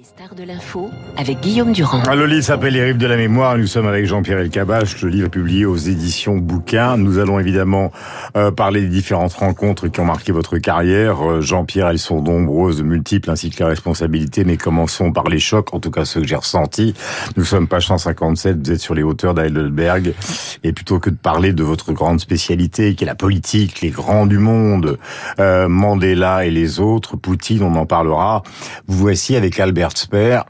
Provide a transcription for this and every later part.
Les stars de l'info avec Guillaume Durand. Ah, livre s'appelle Les rives de la mémoire. Nous sommes avec Jean-Pierre Elkabach. Le livre est publié aux éditions Bouquin. Nous allons évidemment euh, parler des différentes rencontres qui ont marqué votre carrière. Euh, Jean-Pierre, elles sont nombreuses, multiples, ainsi que les responsabilités. Mais commençons par les chocs, en tout cas ceux que j'ai ressentis. Nous sommes page 157. Vous êtes sur les hauteurs d'Heidelberg. Et plutôt que de parler de votre grande spécialité, qui est la politique, les grands du monde, euh, Mandela et les autres, Poutine, on en parlera. Vous voici avec Albert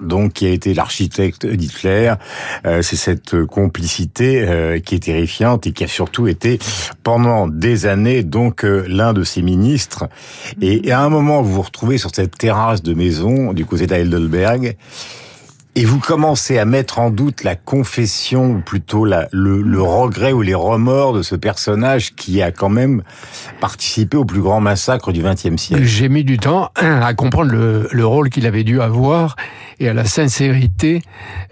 Donc qui a été l'architecte d'Hitler. Euh, c'est cette complicité euh, qui est terrifiante et qui a surtout été pendant des années donc euh, l'un de ses ministres. Et, à un moment, vous vous retrouvez sur cette terrasse de maison du côté d'Heidelberg. Et vous commencez à mettre en doute la confession, ou plutôt la, le, le, regret ou les remords de ce personnage qui a quand même participé au plus grand massacre du XXe siècle. J'ai mis du temps à comprendre le, le rôle qu'il avait dû avoir et à la sincérité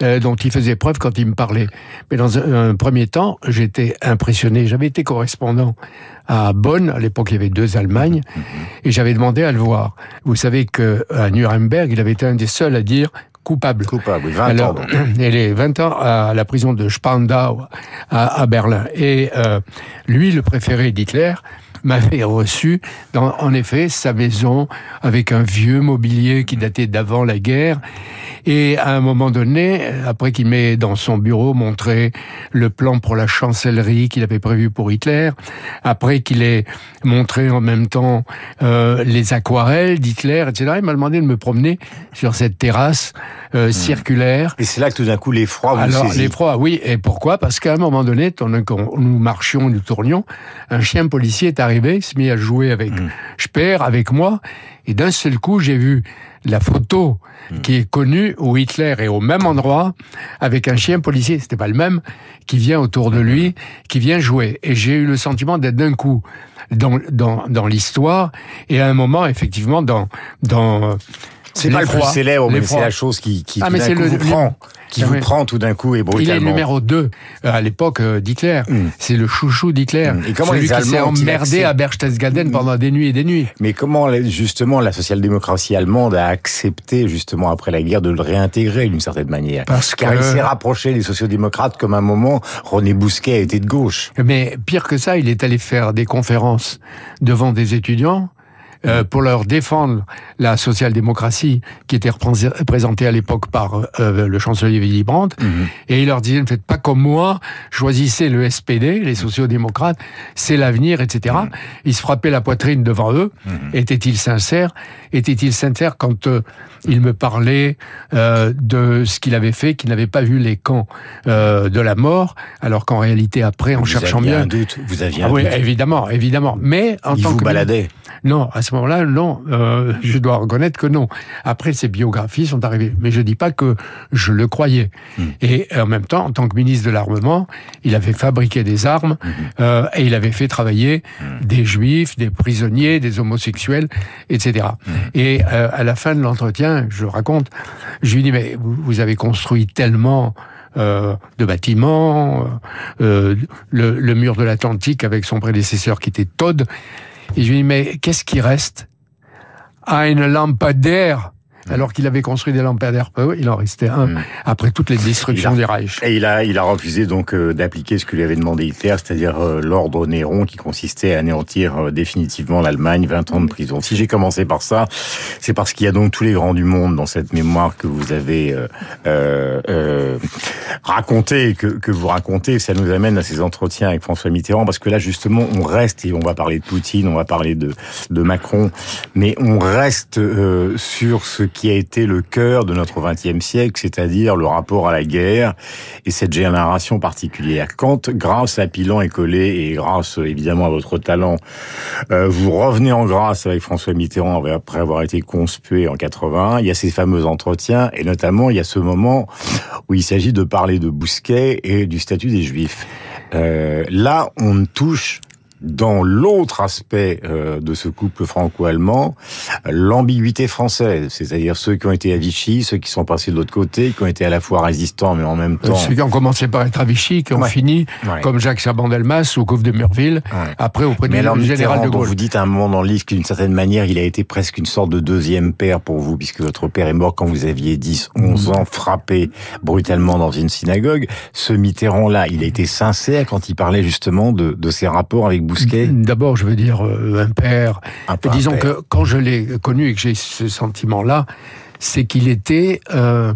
euh, dont il faisait preuve quand il me parlait. Mais dans un, un premier temps, j'étais impressionné. J'avais été correspondant à Bonn, à l'époque il y avait deux Allemagnes, et j'avais demandé à le voir. Vous savez que à Nuremberg, il avait été un des seuls à dire coupable. Coupable, oui, 20 Alors, ans. Donc. Elle est 20 ans à la prison de Spandau à, à Berlin. Et euh, lui, le préféré d'Hitler, m'avait reçu dans, en effet, sa maison avec un vieux mobilier qui datait d'avant la guerre. Et à un moment donné, après qu'il m'ait dans son bureau montré le plan pour la chancellerie qu'il avait prévu pour Hitler, après qu'il ait montré en même temps euh, les aquarelles d'Hitler, etc., il m'a demandé de me promener sur cette terrasse euh, mmh. circulaire. Et c'est là que tout d'un coup l'effroi vous Alors l'effroi, oui. Et pourquoi? Parce qu'à un moment donné, que nous marchions, nous tournions, un chien policier est arrivé, il s'est mis à jouer avec mmh. Speer, avec moi, et d'un seul coup, j'ai vu la photo mmh. qui est connue où Hitler est au même endroit avec un chien policier, c'était pas le même, qui vient autour de lui, qui vient jouer. Et j'ai eu le sentiment d'être d'un coup dans, dans, dans l'histoire et à un moment, effectivement, dans, dans c'est pas le plus célèbre, mais c'est la chose qui, qui ah, tout d'un coup le, vous prend, qui vous prend tout d'un coup et brutalement. Il est numéro 2 à l'époque d'Hitler. Mm. C'est le chouchou d'Hitler. Mm. Et comment Celui les qui s'est emmerdé à Berchtesgaden pendant des nuits et des nuits. Mais comment justement la social-démocratie allemande a accepté justement après la guerre de le réintégrer d'une certaine manière? Parce Car que... il s'est rapproché des sociodémocrates comme à un moment René Bousquet été de gauche. Mais pire que ça, il est allé faire des conférences devant des étudiants euh, pour leur défendre la social-démocratie qui était représentée à l'époque par euh, le chancelier Willy Brandt. -hmm. Et il leur disait, ne faites pas comme moi, choisissez le SPD, les sociaux-démocrates, c'est l'avenir, etc. Mm -hmm. Il se frappait la poitrine devant eux. Était-il sincère Était-il sincère quand euh, il me parlait euh, de ce qu'il avait fait, qu'il n'avait pas vu les camps euh, de la mort, alors qu'en réalité, après, en vous cherchant aviez bien... Un doute. Vous aviez un ah, oui, doute. évidemment, évidemment. Mais en il tant vous que... baladait Non, à ce moment-là, non. Euh, je dois reconnaître que non. Après, ces biographies sont arrivées. Mais je dis pas que je le croyais. Hmm. Mmh. Et en même temps, en tant que ministre de l'Armement, il avait fabriqué des armes Hmm. mmh. euh, et il avait fait travailler mmh. des juifs, des prisonniers, des homosexuels, etc. Et euh, à la fin de l'entretien, je raconte, je lui dis, mais vous, avez construit tellement... Euh, de bâtiments, euh, le, le, mur de l'Atlantique avec son prédécesseur qui était Todd. Et je lui dis, mais qu'est-ce qui reste? À une lampadaire alors qu'il avait construit des lampadaires peu, il en restait un mmh. après toutes les destructions a, du Reich. Et il a, il a refusé donc euh, d'appliquer ce que lui avait demandé Hitler, c'est-à-dire euh, l'ordre Néron qui consistait à anéantir euh, définitivement l'Allemagne, 20 ans de prison. Si j'ai commencé par ça, c'est parce qu'il y a donc tous les grands du monde dans cette mémoire que vous avez euh, raconté, que, que vous racontez. Ça nous amène à ces entretiens avec François Mitterrand, parce que là justement, on reste et on va parler de Poutine, on va parler de, de Macron, mais on reste sur ce qui a été le cœur de notre XXe siècle, c'est-à-dire le rapport à la guerre et cette génération particulière. Quand, grâce à Pilan et Collet et grâce évidemment à votre talent, euh, vous revenez en grâce avec François Mitterrand après avoir été conspué en 80, il y a ces fameux entretiens et notamment il y a ce moment où il s'agit de parler de Bousquet et du statut des Juifs. Euh, là, on touche dans l'autre aspect euh, de ce couple franco-allemand, l'ambiguïté française, c'est-à-dire ceux qui ont été à Vichy, ceux qui sont passés de l'autre côté, qui ont été à la fois résistants mais en même temps... Ceux qui ont commencé par être à Vichy, qui ont fini comme Jacques Chaban-Delmas ou Gouffre de Murville, après auprès du général de Gaulle. vous dites à un moment dans le livre qu'une certaine manière, il a été presque une sorte de deuxième père pour vous, puisque votre père est mort quand vous aviez 10, 11 ans, frappé brutalement dans une synagogue. Ce Mitterrand-là, il a été sincère quand il parlait justement de, de ses rapports avec Bousquet D'abord, je veux dire euh, un père. Disons que quand je l'ai connu et que j'ai ce sentiment-là, c'est qu'il était euh,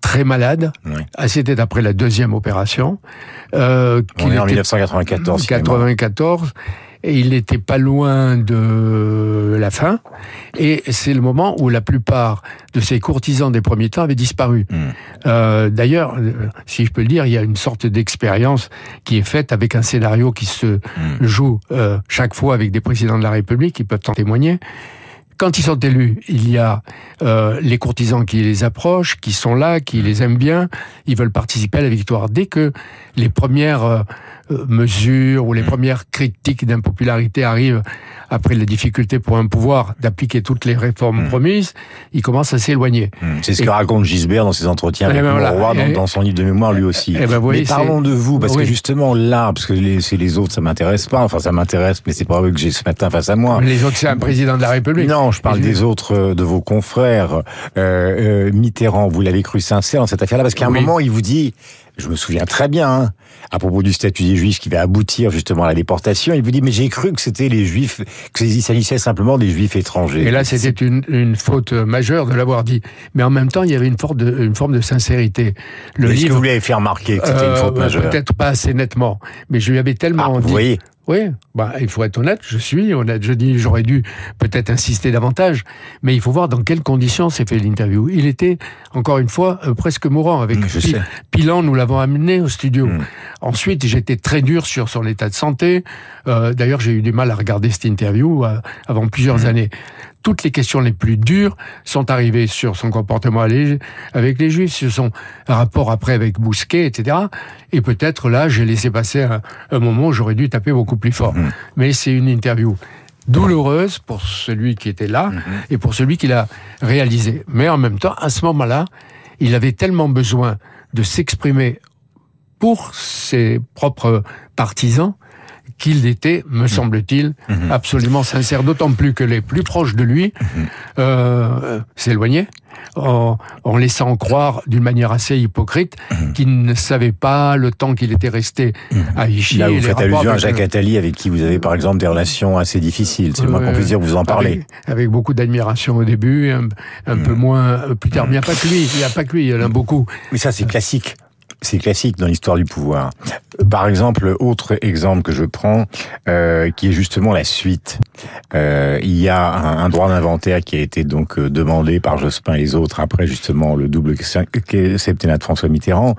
très malade. Ah, c'était après la deuxième opération. Euh, On est en 1994. 94 et il n'était pas loin de la fin. Et c'est le moment où la plupart de ces courtisans des premiers temps avaient disparu. Hmm. Euh, D'ailleurs, euh, si je peux le dire, il y a une sorte d'expérience qui est faite avec un scénario qui se hmm. joue euh, chaque fois avec des présidents de la République qui peuvent en témoigner. Quand ils sont élus, il y a euh, les courtisans qui les approchent, qui sont là, qui les aiment bien, ils veulent participer à la victoire. Dès que les premières mesures ou les premières critiques d'impopularité arrivent après la difficulté pour un pouvoir d'appliquer toutes les réformes hmm. promises, il commence à s'éloigner. Hmm. C'est ce que raconte Gisbert dans ses entretiens avec ben roi, dans, son livre de mémoire lui aussi. Eh ben mais parlons de vous, parce que justement là, parce que c'est les autres, ça m'intéresse pas. Enfin, ça m'intéresse, mais c'est pas eux que j'ai ce matin face à moi. Les autres, c'est un président de la République. Non, je parle des autres, euh, de vos confrères. Euh, euh, Mitterrand, vous l'avez cru sincère dans cette affaire-là, parce qu'à un moment, il vous dit, je me souviens très bien, hein, à propos du statut des Juifs qui va aboutir justement à la déportation, il vous dit mais j'ai cru que c'était les Juifs, qu'il s'agissait simplement des Juifs étrangers. Et là c'était une, une, faute majeure de l'avoir dit. Mais en même temps il y avait une forme de, une forme de sincérité. Le Est-ce que vous fait remarquer que c'était une faute majeure Peut-être pas assez nettement, mais je lui avais tellement ah, dit. Vous voyez oui, bah, il faut être honnête, je suis honnête. Je dis, j'aurais dû peut-être insister davantage, mais il faut voir dans quelles conditions s'est fait l'interview. Il était, encore une fois, euh, presque mourant. Avec mmh, Pilan, nous l'avons amené au studio. Mmh. Ensuite, j'étais très dur sur son état de santé. Euh, D'ailleurs, j'ai eu du mal à regarder cette interview euh, avant plusieurs mmh. années toutes les questions les plus dures sont arrivées sur son comportement avec les Juifs, sur son rapport après avec Bousquet, etc. Et peut-être là, j'ai laissé passer un, moment où j'aurais dû taper beaucoup plus fort. Mhm. Mais c'est une interview douloureuse pour celui qui était là mhm. et pour celui qui l'a réalisé. Mais en même temps, à ce moment-là, il avait tellement besoin de s'exprimer pour ses propres partisans qu'il était, me mhm. semble-t-il, mhm. absolument sincère, d'autant plus que les plus proches de lui mhm. euh, s'éloignaient. En, laissant croire d'une manière assez hypocrite qu'il ne savait pas le temps qu'il était resté à Vichy. Là, vous faites allusion à Jacques Attali, avec qui vous avez par exemple des relations assez difficiles. C'est moi qu'on puisse dire, vous en parlez. Avec, beaucoup d'admiration au début, un, peu moins plus tard. Mais il n'y a pas que lui, il n'y a pas que lui, il y en a beaucoup. Mais ça, c'est classique c'est classique dans l'histoire du pouvoir. Par exemple, autre exemple que je prends, euh, qui est justement la suite. Euh, il y a un, droit d'inventaire qui a été donc euh, demandé par Jospin et les autres après justement le double septennat de François Mitterrand.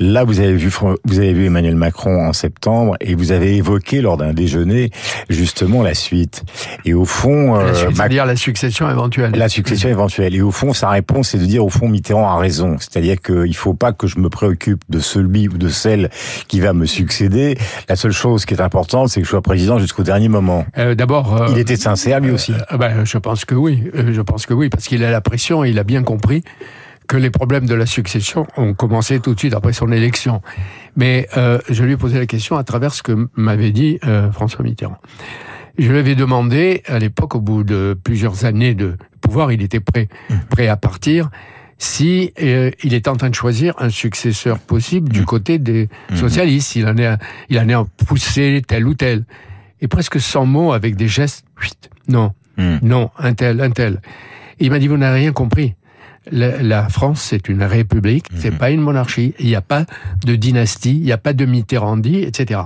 Là, vous avez vu vous avez vu Emmanuel Macron en septembre et vous avez évoqué lors d'un déjeuner justement la suite. Et au fond, euh, c'est-à-dire la succession éventuelle. La succession éventuelle. Et au fond, sa réponse, c'est de dire au fond Mitterrand a raison. C'est-à-dire qu'il faut pas que je me préoccupe de celui ou de celle qui va me succéder. La seule chose qui est importante, c'est que je sois président jusqu'au dernier moment. Euh, D'abord, il était sincère lui aussi. Euh, ben, je pense que oui. Euh, je pense que oui, parce qu'il a la pression et il a bien compris que les problèmes de la succession ont commencé tout de suite après son élection. Mais euh, je lui ai posé la question à travers ce que m'avait dit euh, François Mitterrand. Je lui avais demandé, à l'époque, au bout de plusieurs années de pouvoir, il était prêt, mmh. prêt à partir si euh, il est en train de choisir un successeur possible du mm. côté des mm. socialistes. Il en est, il en est en poussé tel ou tel. Et presque sans mots, avec des gestes, non, mm. non, un tel, un tel. il m'a dit, vous n'avez rien compris. La, France, c'est une république, c'est pas une monarchie. Il n'y a pas de dynastie, il n'y a pas de Mitterrandi, etc.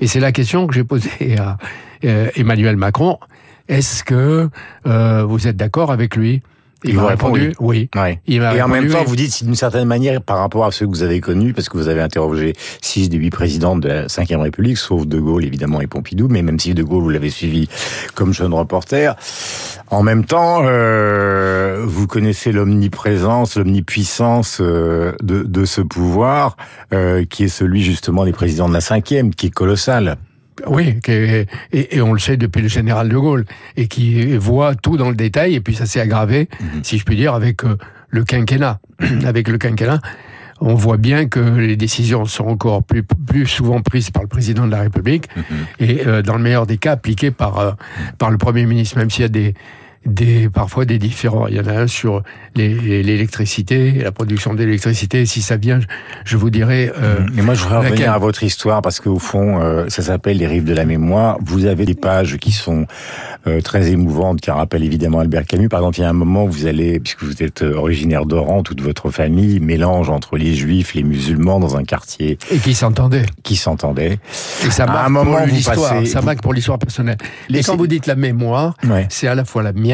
Et c'est la question que j'ai posée à euh, Emmanuel Macron. Est-ce que euh, vous êtes d'accord avec lui? Il, m'a répondu, oui. et en même temps, vous dites d'une certaine manière, par rapport à ceux que vous avez connus, parce que vous avez interrogé six des huit présidents de la Ve République, sauf De Gaulle évidemment et Pompidou, mais même si De Gaulle vous l'avez suivi comme jeune reporter, en même temps, euh, vous connaissez l'omniprésence, l'omnipuissance euh, de, de, ce pouvoir, euh, qui est celui justement des présidents de la Cinquième, qui est colossal. Oui, et, et, on le sait depuis le général de Gaulle, et qui voit tout dans le détail, et puis ça s'est aggravé, mhm. si je puis dire, avec euh, le quinquennat. avec le quinquennat, on voit bien que les décisions sont encore plus, plus souvent prises par le président de la République, mhm. et euh, dans le meilleur des cas appliquées par, euh, par le Premier ministre, même s'il y a des, des parfois des différents. Il y en a un sur l'électricité, la production d'électricité. Si ça vient, je vous dirai. Euh, Et moi, je voudrais revenir à votre histoire parce qu'au fond, euh, ça s'appelle les rives de la mémoire. Vous avez des pages qui sont euh, très émouvantes, qui rappellent évidemment Albert Camus. Par exemple, il y a un moment où vous allez, puisque vous êtes originaire d'Oran, toute votre famille mélange entre les juifs, les musulmans dans un quartier. Et qui s'entendait. Qui s'entendait. Et ça marque un moment pour l'histoire. Ça marque pour l'histoire personnelle. Et quand vous dites la mémoire, c'est à la fois la mienne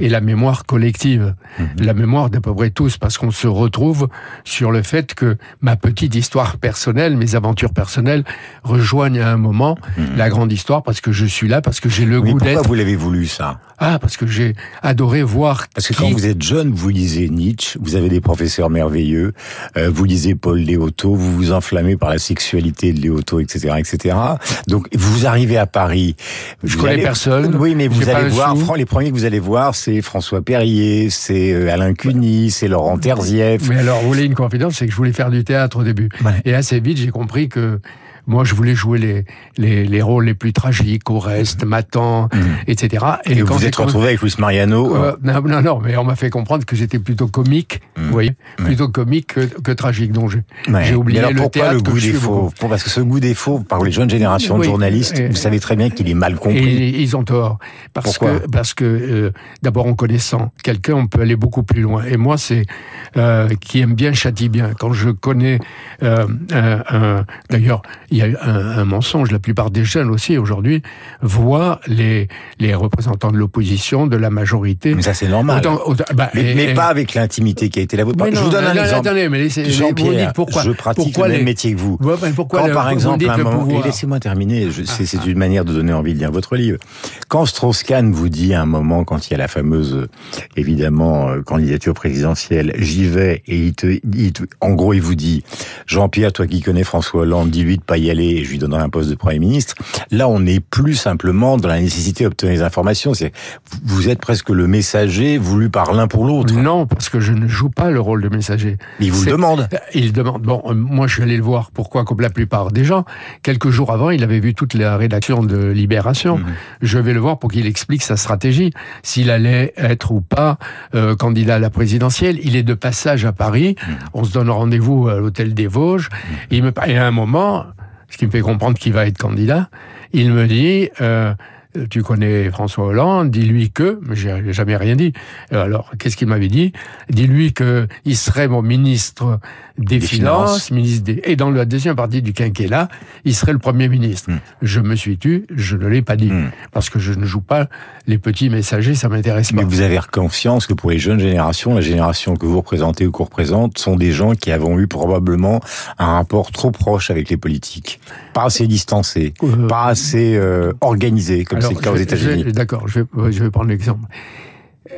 et la mémoire collective, mhm. la mémoire d'à peu près tous, parce qu'on se retrouve sur le fait que ma petite histoire personnelle, mes aventures personnelles, rejoignent à un moment mhm. la grande histoire, parce que je suis là, parce que j'ai le goût d'être. Pourquoi vous l'avez voulu ça? Ah, parce que j'ai adoré voir. Parce que quand vous êtes jeune, vous lisez Nietzsche, vous avez des professeurs merveilleux, euh, vous lisez Paul Léoto, vous vous enflammez par la sexualité de Léoto, etc., etc. Donc vous arrivez à Paris. Je connais personne. Oui, mais vous allez voir, les premiers que vous allez voir, c'est François Perrier, c'est euh, Alain Cuny, c'est Laurent Terzieff. Mais alors, vous voulez une confidence, c'est que je voulais faire du théâtre au début. Et assez vite, j'ai compris que moi, je voulais jouer les, les, les rôles les plus tragiques, au reste, Matan, mmh. etc. Et, quand vous vous êtes retrouvé avec Luis Mariano euh, Non, non, non, mais on m'a fait comprendre que j'étais plutôt comique, mmh. vous voyez, plutôt comique que, que tragique. Donc j'ai oublié alors, le pourquoi le goût des faux Parce que ce goût des faux, par les jeunes générations de journalistes, vous savez très bien qu'il est mal compris. Et ils ont tort. Parce que, parce que euh, d'abord, en connaissant quelqu'un, on peut aller beaucoup plus loin. Et moi, c'est euh, qui aime bien châtie bien. Quand je connais, euh, d'ailleurs, il y a un, un, mensonge. La plupart des jeunes aussi aujourd'hui voient les les représentants de l'opposition, de la majorité. Mais ça c'est normal. bah, mais, pas avec l'intimité qui a été la vôtre. Je vous donne un exemple. Attendez, mais Jean-Pierre, pourquoi je pratique le même métier que vous. pourquoi Quand par exemple un moment, et laissez-moi terminer, c'est une manière de donner envie de lire votre livre. Quand Strauss-Kahn vous dit à un moment, quand il y a la fameuse évidemment euh, candidature présidentielle, j'y vais et il te, en gros il vous dit, Jean-Pierre, toi qui connais François Hollande, dis-lui de pas y aller et je lui donnerai un poste de Premier ministre. Là, on n'est plus simplement dans la nécessité d'obtenir des informations. C'est vous êtes presque le messager voulu par l'un pour l'autre. Non, parce que je ne joue pas le rôle de messager. Il vous le demande. Il demande. Bon, euh, moi, je suis allé le voir. Pourquoi Comme la plupart des gens, quelques jours avant, il avait vu toute la rédaction de Libération. Mhm. Je vais le voir pour qu'il explique sa stratégie, s'il allait être ou pas euh, candidat à la présidentielle. Il est de passage à Paris. Mhm. On se donne rendez-vous à l'hôtel des Vosges. Mhm. Il me et à un moment, ce qui me fait comprendre qu'il va être candidat, il me dit, euh, tu connais François Hollande, dis-lui que, mais j'ai jamais rien dit. Alors, qu'est-ce qu'il m'avait dit? Dis-lui que il serait mon ministre des, Finances, ministre des... et dans la deuxième partie du quinquennat, il serait le Premier ministre. Hmm. Je me suis tu, je ne l'ai pas dit, hmm. parce que je ne joue pas les petits messagers, ça m'intéresse pas. Mais vous avez confiance que pour les jeunes générations, la génération que vous représentez ou qu'on représente, sont des gens qui avons eu probablement un rapport trop proche avec les politiques, pas assez distancé, euh, pas assez euh, organisé, comme c'est le cas aux États-Unis. D'accord, je vais, je vais prendre l'exemple.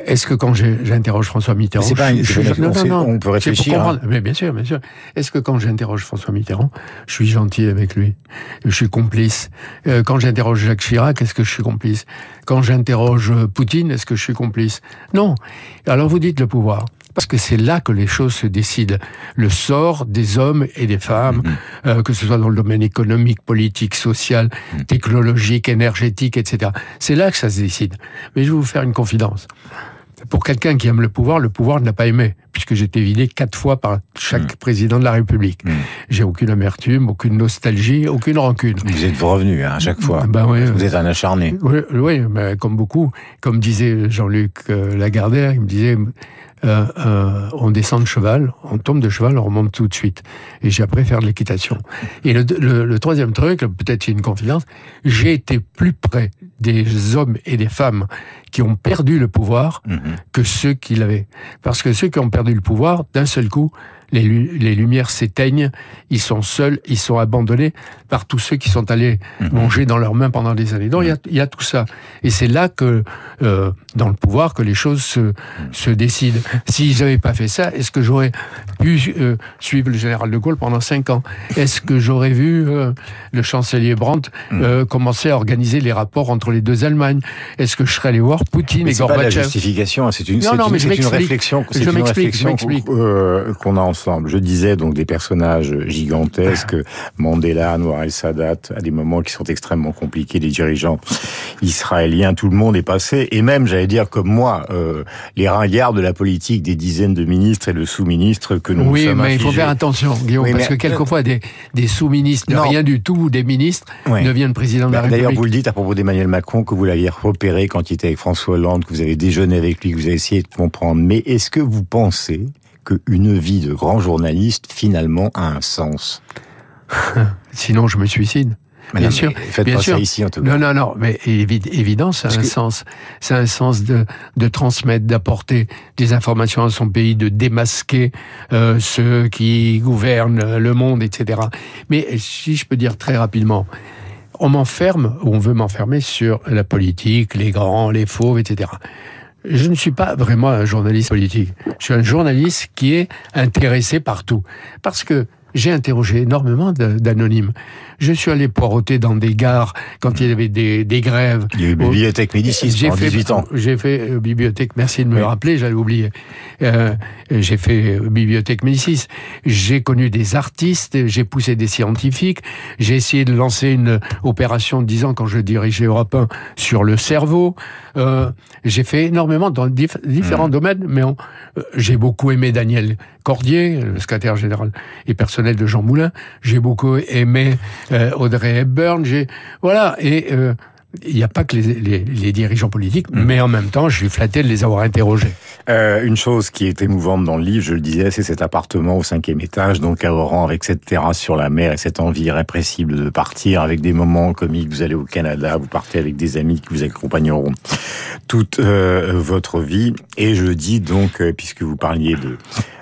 Est-ce que quand j'interroge François Mitterrand, c'est pas, non, non, on peut réfléchir. Hein. Mais bien sûr, bien sûr. Est-ce que quand j'interroge François Mitterrand, je suis gentil avec lui, je suis complice. Euh, quand j'interroge Jacques Chirac, est-ce que je suis complice? Quand j'interroge Poutine, est-ce que je suis complice? Non. Alors vous dites le pouvoir. Parce que c'est là que les choses se décident. Le sort des hommes et des femmes, mm-hmm. euh, que ce soit dans le domaine économique, politique, social, mm. technologique, énergétique, etc. C'est là que ça se décide. Mais je vais vous faire une confidence. Pour quelqu'un qui aime le pouvoir, le pouvoir ne l'a pas aimé, puisque j'ai été vidé quatre fois par chaque mm. président de la République. Mm. J'ai aucune amertume, aucune nostalgie, aucune rancune. Vous êtes revenu hein, à chaque fois. Ben oui, Vous êtes un acharné. Oui, oui mais comme beaucoup. Comme disait Jean-Luc euh, Lagardère, il me disait euh, euh, on descend de cheval, on tombe de cheval, on remonte tout de suite. Et j'ai appris à faire de l'équitation. Et le, le, troisième truc, peut-être une confidence, j'ai été plus près des hommes et des femmes qui ont perdu le pouvoir Mhm. que ceux qui l'avaient. Parce que ceux qui ont perdu le pouvoir, d'un seul coup, les, les lumières s'éteignent, ils sont seuls, ils sont abandonnés par tous ceux qui sont allés Mhm. manger dans leurs mains pendant des années. Donc il y a, il y a tout ça. Et c'est là que, euh, dans le pouvoir, que les choses se, se décident. Si j'avais pas fait ça, est-ce que j'aurais pu euh, suivre le général de Gaulle pendant cinq ans? Est-ce que j'aurais vu euh, le chancelier Brandt Mhm. euh, commencer à organiser les rapports entre les deux Allemagnes? Est-ce que je serais allé voir Poutine Mais et c'est pas la Gorbatchev? justification, hein, c'est une, Non, non, une- mais je une réflexion, Je une réflexion euh, qu'on a ensemble. Je disais donc des personnages gigantesques, Mandela, Noir El Sadat, à des moments qui sont extrêmement compliqués, des dirigeants israéliens, tout le monde est passé, et même, j'allais dire comme moi, euh, les ringards de la politique, des dizaines de ministres et de sous-ministres que nous nous Oui, sommes mais il faut faire attention, Guillaume, Oui, parce mais- que quelquefois des, des sous-ministres de rien du tout, ou des ministres, deviennent président de la Bah, D'ailleurs, République. vous le dites à propos d'Emmanuel Macron, que vous l'aviez repéré quand il était avec François Hollande, que vous avez déjeuné avec lui, que vous avez essayé de comprendre. Mais est-ce que vous pensez qu'une vie de grand journaliste, finalement, a un sens Sinon, je me suicide. Madame, Bien sûr, Faites bien pas sûr. ça ici, en tout cas. Non, non, non, mais évi- évident, ça a Parce un que- sens. Ça a un sens de, de transmettre, d'apporter des informations à son pays, de démasquer euh, ceux qui gouvernent le monde, etc. Mais si je peux dire très rapidement, on m'enferme, ou on veut m'enfermer sur la politique, les grands, les fauves, etc. Je ne suis pas vraiment un journaliste politique. Je suis un journaliste qui est intéressé par tout. Parce que j'ai interrogé énormément d'anonymes. Je suis allé poireauter dans des gares quand il y avait des, des grèves. Il y a eu bibliothèque Médicis J'ai pendant fait, 18 ans. J'ai fait euh, bibliothèque, merci de me Oui. le rappeler, j'allais oublier. Euh, j'ai fait euh, bibliothèque Médicis. J'ai connu des artistes, j'ai poussé des scientifiques, j'ai essayé de lancer une opération de 10 ans quand je dirigeais Europe 1 sur le cerveau. Euh, j'ai fait énormément dans dif- différents Mmh. domaines, mais j'ai beaucoup aimé Daniel Cordier, le secrétaire général et personnel de Jean Moulin. J'ai beaucoup aimé euh, Audrey Hepburn. J'ai voilà et euh, il n'y a pas que les, les- les dirigeants politiques, Mmh. mais en même temps, je suis flatté de les avoir interrogés. Euh, une chose qui est émouvante dans le livre, je le disais, c'est cet appartement au cinquième étage, donc à Oran, avec cette terrasse sur la mer et cette envie irrépressible de partir, avec des moments comiques. Vous allez au Canada, vous partez avec des amis qui vous accompagneront toute euh, votre vie. Et je dis donc, puisque vous parliez de,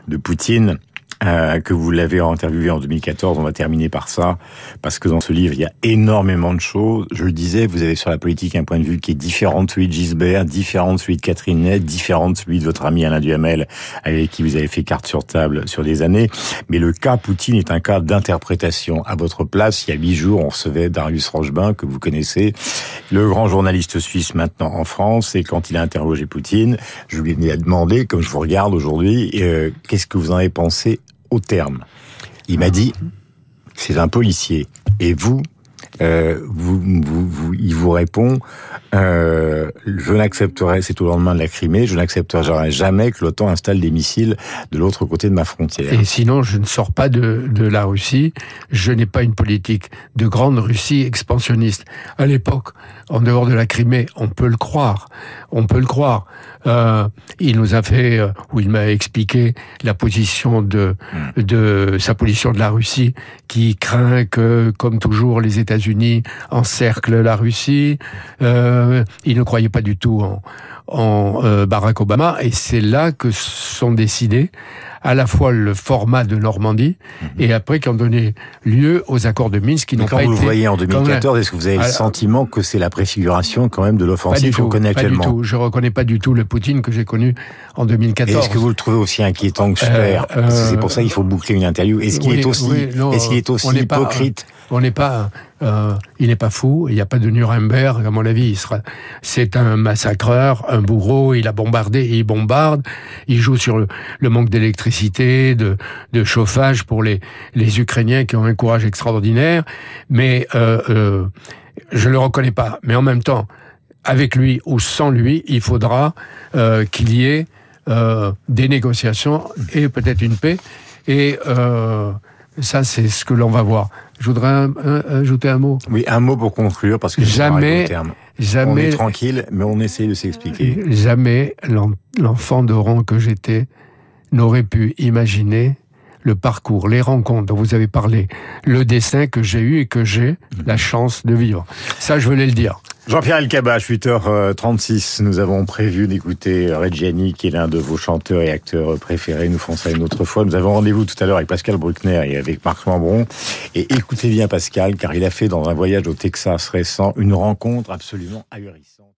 de Poutine, euh, que vous l'avez interviewé en 2014, on va terminer par ça, parce que dans ce livre, il y a énormément de choses. Je le disais, vous avez sur la politique un point de vue qui est différent de celui de Gisbert, différent de celui de Catherine Ney, différent de celui de votre ami Alain Duhamel, avec qui vous avez fait carte sur table sur des années. Mais le cas Poutine est un cas d'interprétation. À votre place, il y a huit jours, on recevait Darius Rochebin, que vous connaissez, le grand journaliste suisse maintenant en France, et quand il a interrogé Poutine, je lui ai demandé, comme je vous regarde aujourd'hui, euh, qu'est-ce que vous en avez pensé au terme. Il m'a dit, c'est un policier. Et vous, euh, vous, vous, vous- il vous répond, euh, je n'accepterai, c'est au lendemain de la Crimée, je n'accepterai jamais que l'OTAN installe des missiles de l'autre côté de ma frontière. Et sinon, je ne sors pas de, de la Russie. Je n'ai pas une politique de grande Russie expansionniste. À l'époque, en dehors de la Crimée, on peut le croire. On peut le croire. Euh, il nous a fait, ou il m'a expliqué la position de, de sa position de la Russie, qui craint que, comme toujours, les États-Unis encerclent la Russie. Euh, il ne croyait pas du tout en, en euh, Barack Obama, et c'est là que sont décidés à la fois le format de Normandie et après qui ont donné lieu aux accords de Minsk qui n'ont quand pas vous été le voyez en 2014, est-ce que vous avez le sentiment que c'est la préfiguration quand même de du l'offensive qu'on connaît pas du actuellement tout. Je reconnais pas du tout le Poutine que j'ai connu en Et 2014. est-ce que vous le trouvez aussi inquiétant que Sper Euh, que C'est pour euh, ça qu'il faut boucler une interview. Est-ce qu'il oui, est aussi, oui, non, qu'il est aussi pas- hypocrite On n'est pas, euh, il n'est pas fou. Il n'y a pas de Nuremberg, à mon avis. Il sera, c'est un massacreur, un bourreau. Il a bombardé, il bombarde. Il joue sur le, le manque d'électricité, de, de chauffage pour les, les Ukrainiens qui ont un courage extraordinaire. Mais euh, euh, je le reconnais pas. Mais en même temps, avec lui ou sans lui, il faudra euh, qu'il y ait euh, des négociations et peut-être une paix. Et euh, ça, c'est ce que l'on va voir. Je voudrais un- un- ajouter un mot. Oui, un mot pour conclure, parce que Jamais- terme. On est Jamais, tranquille, mais on essaie de s'expliquer. jamais l'en- l'enfant de rang que j'étais n'aurait pu imaginer le parcours, les rencontres dont vous avez parlé, le destin que j'ai eu et que j'ai la chance de vivre. Ça, je voulais le dire. Jean-Pierre Elkabach, 8h36, nous avons prévu d'écouter Reggiani, qui est l'un de vos chanteurs et acteurs préférés. Nous ferons ça une autre fois. Nous avons rendez-vous tout à l'heure avec Pascal Bruckner et avec Marc Lambron. Et écoutez bien Pascal, car il a fait dans un voyage au Texas récent une rencontre absolument ahurissante.